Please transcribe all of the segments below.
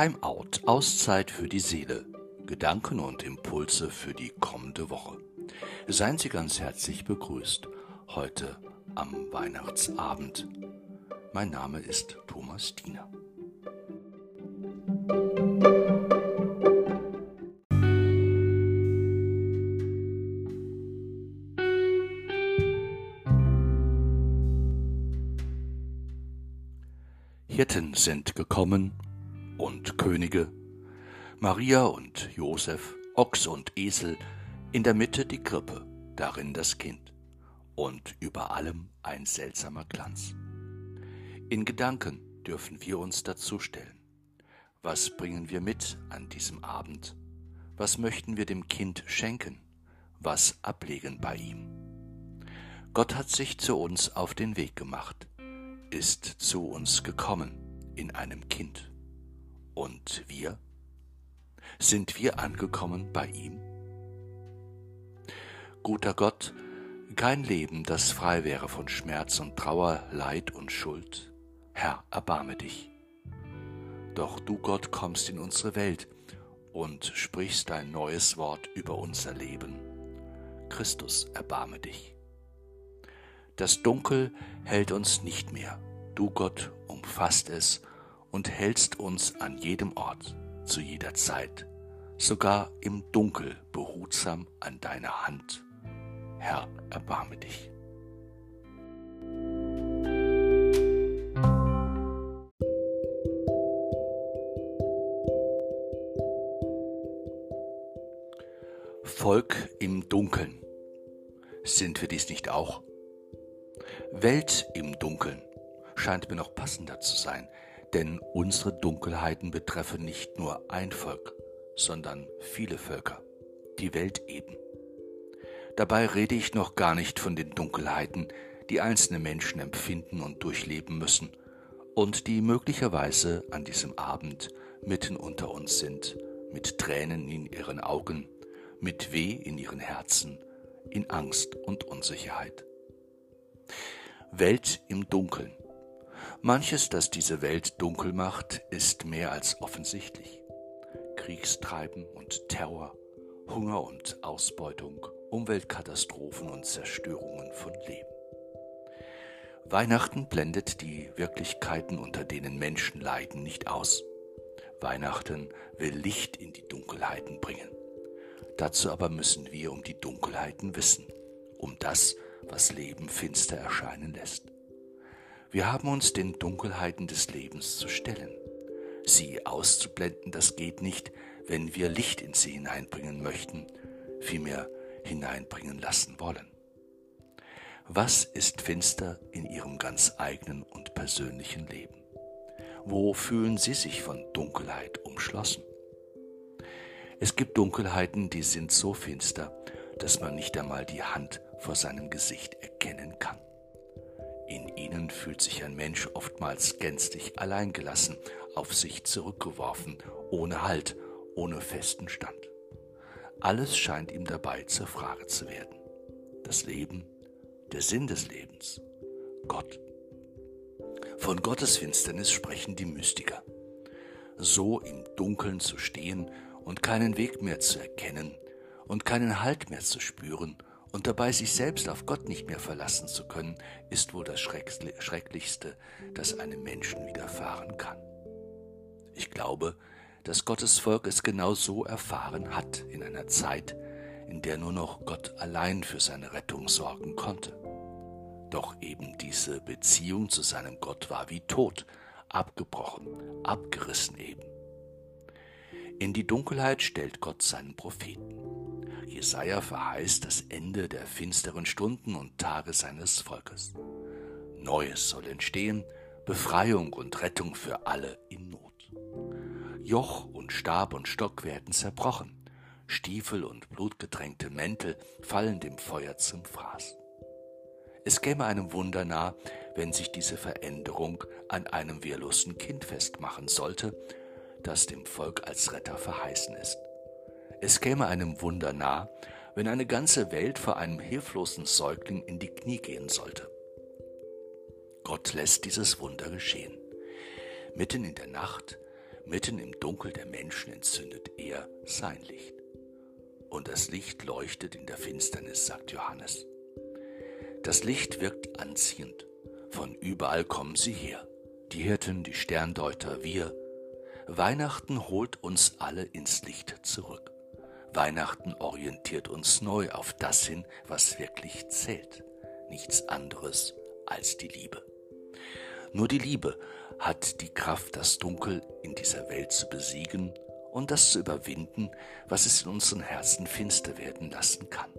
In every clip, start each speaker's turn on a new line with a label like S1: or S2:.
S1: Timeout, Auszeit für die Seele. Gedanken und Impulse für die kommende Woche. Seien Sie ganz herzlich begrüßt heute am Weihnachtsabend. Mein Name ist Thomas Diener. Hirten sind gekommen Könige, Maria und Josef, Ochs und Esel, in der Mitte die Krippe, darin das Kind und über allem ein seltsamer Glanz. In Gedanken dürfen wir uns dazu stellen. Was bringen wir mit an diesem Abend? Was möchten wir dem Kind schenken? Was ablegen bei ihm? Gott hat sich zu uns auf den Weg gemacht ist zu uns gekommen in einem Kind. Und wir? Sind wir angekommen bei ihm? Guter Gott, kein Leben, das frei wäre von Schmerz und Trauer, Leid und Schuld. Herr, erbarme dich. Doch du, Gott, kommst in unsere Welt und sprichst dein neues Wort über unser Leben. Christus, erbarme dich. Das Dunkel hält uns nicht mehr. Du Gott umfasst es und hältst uns an jedem Ort, zu jeder Zeit, sogar im Dunkel behutsam an deiner Hand. Herr, erbarme dich. Volk im Dunkeln. Sind wir dies nicht auch? Welt im Dunkeln scheint mir noch passender zu sein, denn unsere Dunkelheiten betreffen nicht nur ein Volk, sondern viele Völker, die Welt eben. Dabei rede ich noch gar nicht von den Dunkelheiten, die einzelne Menschen empfinden und durchleben müssen und die möglicherweise an diesem Abend mitten unter uns sind, mit Tränen in ihren Augen, mit Weh in ihren Herzen, in Angst und Unsicherheit. Welt im Dunkeln. Manches, das diese Welt dunkel macht, ist mehr als offensichtlich. Kriegstreiben und Terror, Hunger und Ausbeutung, Umweltkatastrophen und Zerstörungen von Leben. Weihnachten blendet die Wirklichkeiten, unter denen Menschen leiden, nicht aus. Weihnachten will Licht in die Dunkelheiten bringen. Dazu aber müssen wir um die Dunkelheiten wissen, um das, was Leben finster erscheinen lässt. Wir haben uns den Dunkelheiten des Lebens zu stellen. Sie auszublenden, das geht nicht, wenn wir Licht in sie hineinbringen möchten, vielmehr hineinbringen lassen wollen. Was ist finster in Ihrem ganz eigenen und persönlichen Leben? Wo fühlen Sie sich von Dunkelheit umschlossen? Es gibt Dunkelheiten, die sind so finster, dass man nicht einmal die Hand vor seinem Gesicht erkennen kann. In ihnen fühlt sich ein Mensch oftmals gänzlich alleingelassen, auf sich zurückgeworfen, ohne Halt, ohne festen Stand. Alles scheint ihm dabei zur Frage zu werden. Das Leben, der Sinn des Lebens, Gott. Von Gottes Finsternis sprechen die Mystiker. So im Dunkeln zu stehen und keinen Weg mehr zu erkennen und keinen Halt mehr zu spüren und dabei sich selbst auf Gott nicht mehr verlassen zu können, ist wohl das Schrecklichste, das einem Menschen widerfahren kann. Ich glaube, dass Gottes Volk es genau so erfahren hat in einer Zeit, in der nur noch Gott allein für seine Rettung sorgen konnte. Doch eben diese Beziehung zu seinem Gott war wie tot, abgebrochen, abgerissen eben. In die Dunkelheit stellt Gott seinen Propheten. Jesaja verheißt das Ende der finsteren Stunden und Tage seines Volkes. Neues soll entstehen, Befreiung und Rettung für alle in Not. Joch und Stab und Stock werden zerbrochen, Stiefel und blutgetränkte Mäntel fallen dem Feuer zum Fraß. Es käme einem Wunder nah, wenn sich diese Veränderung an einem wehrlosen Kind festmachen sollte, das dem Volk als Retter verheißen ist. Es käme einem Wunder nah, wenn eine ganze Welt vor einem hilflosen Säugling in die Knie gehen sollte. Gott lässt dieses Wunder geschehen. Mitten in der Nacht, Mitten im Dunkel der Menschen entzündet er sein Licht. Und das Licht leuchtet in der Finsternis, sagt Johannes. Das Licht wirkt anziehend. Von überall kommen sie her. Die Hirten, die Sterndeuter, wir. Weihnachten holt uns alle ins Licht zurück. Weihnachten orientiert uns neu auf das hin, was wirklich zählt. Nichts anderes als die Liebe. Nur die Liebe hat die Kraft, das Dunkel in dieser Welt zu besiegen und das zu überwinden, was es in unseren Herzen finster werden lassen kann.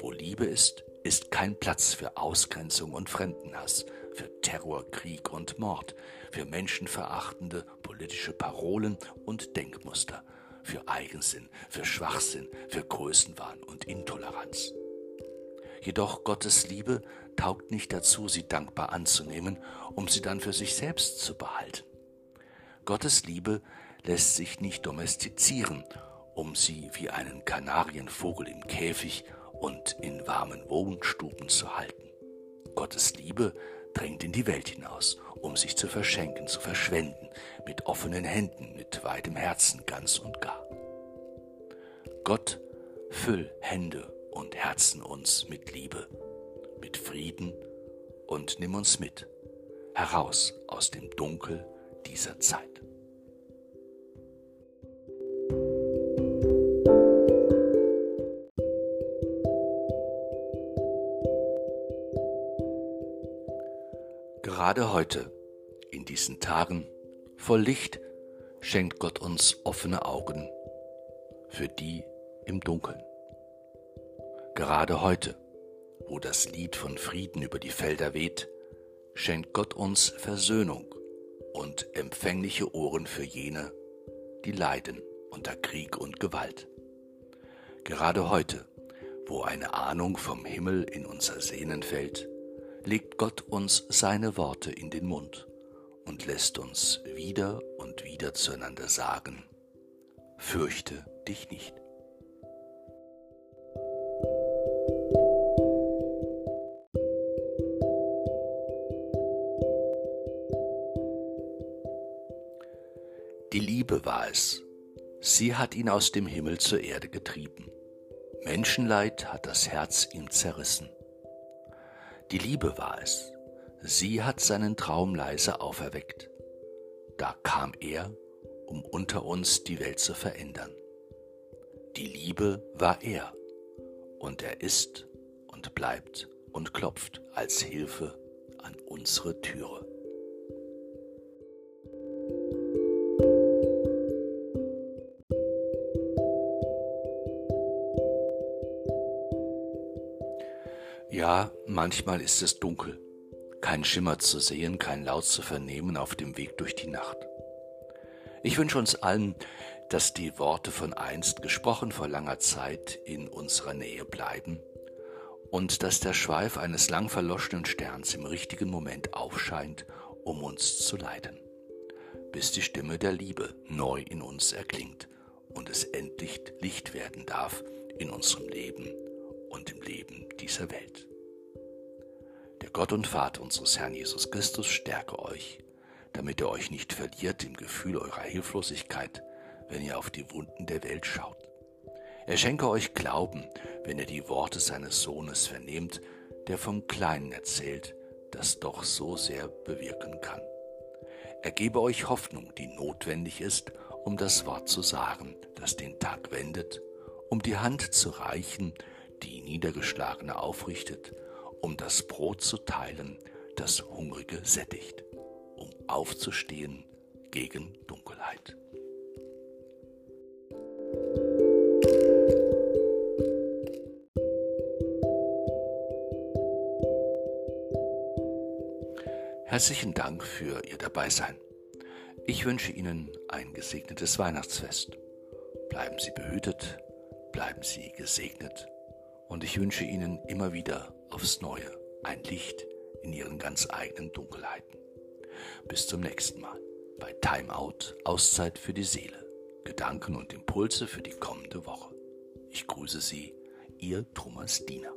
S1: Wo Liebe ist, ist kein Platz für Ausgrenzung und Fremdenhass, für Terror, Krieg und Mord, für menschenverachtende politische Parolen und Denkmuster, für Eigensinn, für Schwachsinn, für Größenwahn und Intoleranz. Jedoch Gottes Liebe taugt nicht dazu, sie dankbar anzunehmen, um sie dann für sich selbst zu behalten. Gottes Liebe lässt sich nicht domestizieren, um sie wie einen Kanarienvogel im Käfig und in warmen Wohnstuben zu halten. Gottes Liebe drängt in die Welt hinaus, um sich zu verschenken, zu verschwenden, mit offenen Händen, mit weitem Herzen ganz und gar. Gott, füll Hände und Herzen uns mit Liebe, mit Frieden und nimm uns mit heraus aus dem Dunkel dieser Zeit. Gerade heute, in diesen Tagen voll Licht, schenkt Gott uns offene Augen für die im Dunkeln. Gerade heute, wo das Lied von Frieden über die Felder weht, schenkt Gott uns Versöhnung und empfängliche Ohren für jene, die leiden unter Krieg und Gewalt. Gerade heute, wo eine Ahnung vom Himmel in unser Sehnen fällt, legt Gott uns seine Worte in den Mund und lässt uns wieder und wieder zueinander sagen, fürchte dich nicht. Die Liebe war es. Sie hat ihn aus dem Himmel zur Erde getrieben. Menschenleid hat das Herz ihm zerrissen. Die Liebe war es. Sie hat seinen Traum leise auferweckt. Da kam er, um unter uns die Welt zu verändern. Die Liebe war er, und er ist und bleibt und klopft als Hilfe an unsere Türe. Ja, manchmal ist es dunkel, kein Schimmer zu sehen, kein Laut zu vernehmen auf dem Weg durch die Nacht. Ich wünsche uns allen, dass die Worte von einst, gesprochen vor langer Zeit, in unserer Nähe bleiben und dass der Schweif eines lang verloschenen Sterns im richtigen Moment aufscheint, um uns zu leiten, bis die Stimme der Liebe neu in uns erklingt und es endlich Licht werden darf in unserem Leben und im Leben dieser Welt. Der Gott und Vater unseres Herrn Jesus Christus stärke euch, damit ihr euch nicht verliert im Gefühl eurer Hilflosigkeit, wenn ihr auf die Wunden der Welt schaut. Er schenke euch Glauben, wenn ihr die Worte seines Sohnes vernehmt, der vom Kleinen erzählt, das doch so sehr bewirken kann. Er gebe euch Hoffnung, die notwendig ist, um das Wort zu sagen, das den Tag wendet, um die Hand zu reichen, die Niedergeschlagene aufrichtet, um das Brot zu teilen, das Hungrige sättigt, um aufzustehen gegen Dunkelheit. Herzlichen Dank für Ihr Dabeisein. Ich wünsche Ihnen ein gesegnetes Weihnachtsfest. Bleiben Sie behütet, bleiben Sie gesegnet und ich wünsche Ihnen immer wieder aufs Neue ein Licht in Ihren ganz eigenen Dunkelheiten. Bis zum nächsten Mal bei Time Out, Auszeit für die Seele, Gedanken und Impulse für die kommende Woche. Ich grüße Sie, Ihr Thomas Diener.